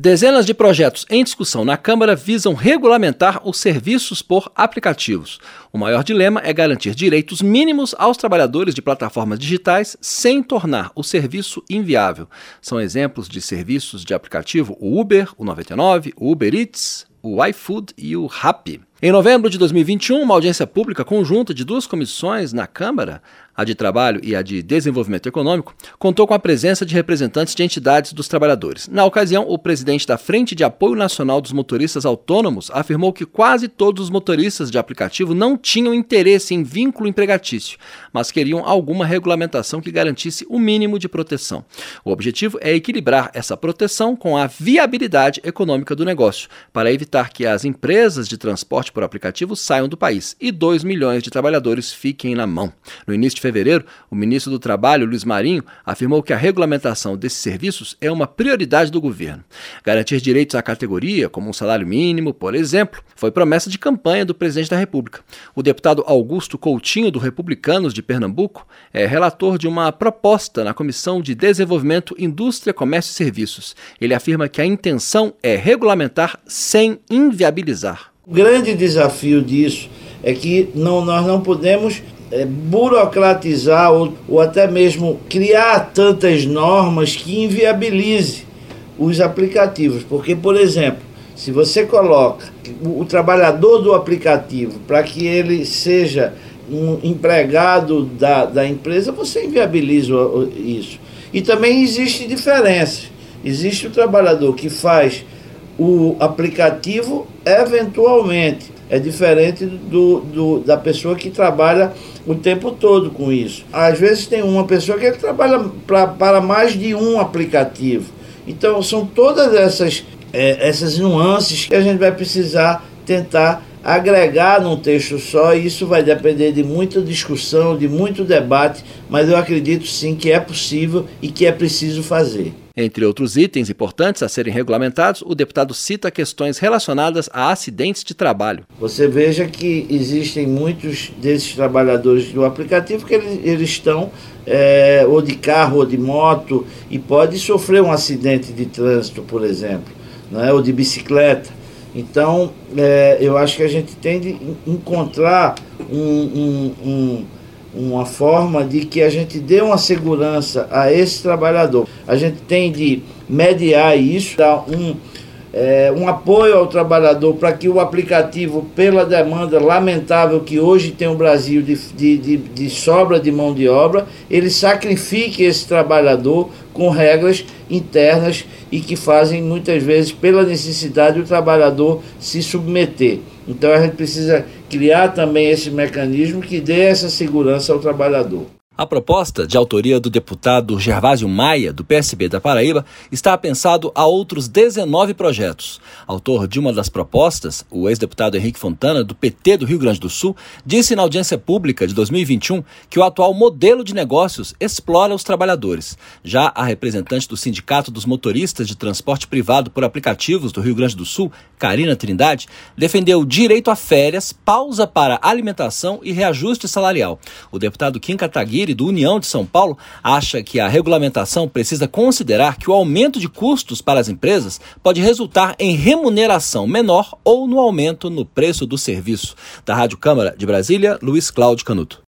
Dezenas de projetos em discussão na Câmara visam regulamentar os serviços por aplicativos. O maior dilema é garantir direitos mínimos aos trabalhadores de plataformas digitais sem tornar o serviço inviável. São exemplos de serviços de aplicativo o Uber, o 99, o Uber Eats, o iFood e o Rappi. Em novembro de 2021, uma audiência pública conjunta de duas comissões na Câmara, a de Trabalho e a de Desenvolvimento Econômico, contou com a presença de representantes de entidades dos trabalhadores. Na ocasião, o presidente da Frente de Apoio Nacional dos Motoristas Autônomos afirmou que quase todos os motoristas de aplicativo não tinham interesse em vínculo empregatício, mas queriam alguma regulamentação que garantisse o mínimo de proteção. O objetivo é equilibrar essa proteção com a viabilidade econômica do negócio, para evitar que as empresas de transporte por aplicativo saiam do país e 2 milhões de trabalhadores fiquem na mão. No início de fevereiro, o ministro do Trabalho, Luiz Marinho, afirmou que a regulamentação desses serviços é uma prioridade do governo. Garantir direitos à categoria, como um salário mínimo, por exemplo, foi promessa de campanha do presidente da República. O deputado Augusto Coutinho, do Republicanos de Pernambuco, é relator de uma proposta na Comissão de Desenvolvimento, Indústria, Comércio e Serviços. Ele afirma que a intenção é regulamentar sem inviabilizar. O grande desafio disso é que não, nós não podemos é, burocratizar ou, ou até mesmo criar tantas normas que inviabilize os aplicativos. Porque, por exemplo, se você coloca o, trabalhador do aplicativo para que ele seja um empregado da, da empresa, você inviabiliza isso. E também existe diferença. Existe o trabalhador que faz o aplicativo eventualmente. É diferente do, do, da pessoa que trabalha o tempo todo com isso. Às vezes tem uma pessoa que trabalha pra, para mais de um aplicativo. Então são todas essas, é, essas nuances que a gente vai precisar tentar agregar num texto só, e isso vai depender de muita discussão, de muito debate, mas eu acredito sim que é possível e que é preciso fazer. Entre outros itens importantes a serem regulamentados, o deputado cita questões relacionadas a acidentes de trabalho. Você veja que existem muitos desses trabalhadores do aplicativo que eles, eles estão é, ou de carro ou de moto e pode sofrer um acidente de trânsito, por exemplo, né, ou de bicicleta. Então, é, eu acho que a gente tem de encontrar um, um, um uma forma de que a gente dê uma segurança a esse trabalhador. A gente tem de mediar isso, dar um, é, um apoio ao trabalhador para que o aplicativo, pela demanda lamentável que hoje tem o Brasil de, de, de, de sobra de mão de obra, ele sacrifique esse trabalhador com regras internas e que fazem muitas vezes, pela necessidade, o trabalhador se submeter. Então a gente precisa criar também esse mecanismo que dê essa segurança ao trabalhador. A proposta, de autoria do deputado Gervásio Maia, do PSB da Paraíba, está pensado a outros 19 projetos. Autor de uma das propostas, o ex-deputado Henrique Fontana, do PT do Rio Grande do Sul, disse na audiência pública de 2021 que o atual modelo de negócios explora os trabalhadores. Já a representante do Sindicato dos Motoristas de Transporte Privado por Aplicativos do Rio Grande do Sul, Karina Trindade, defendeu direito a férias, pausa para alimentação e reajuste salarial. O deputado Kim Kataguiri do União de São Paulo, acha que a regulamentação precisa considerar que o aumento de custos para as empresas pode resultar em remuneração menor ou no aumento no preço do serviço. Da Rádio Câmara de Brasília, Luiz Cláudio Canuto.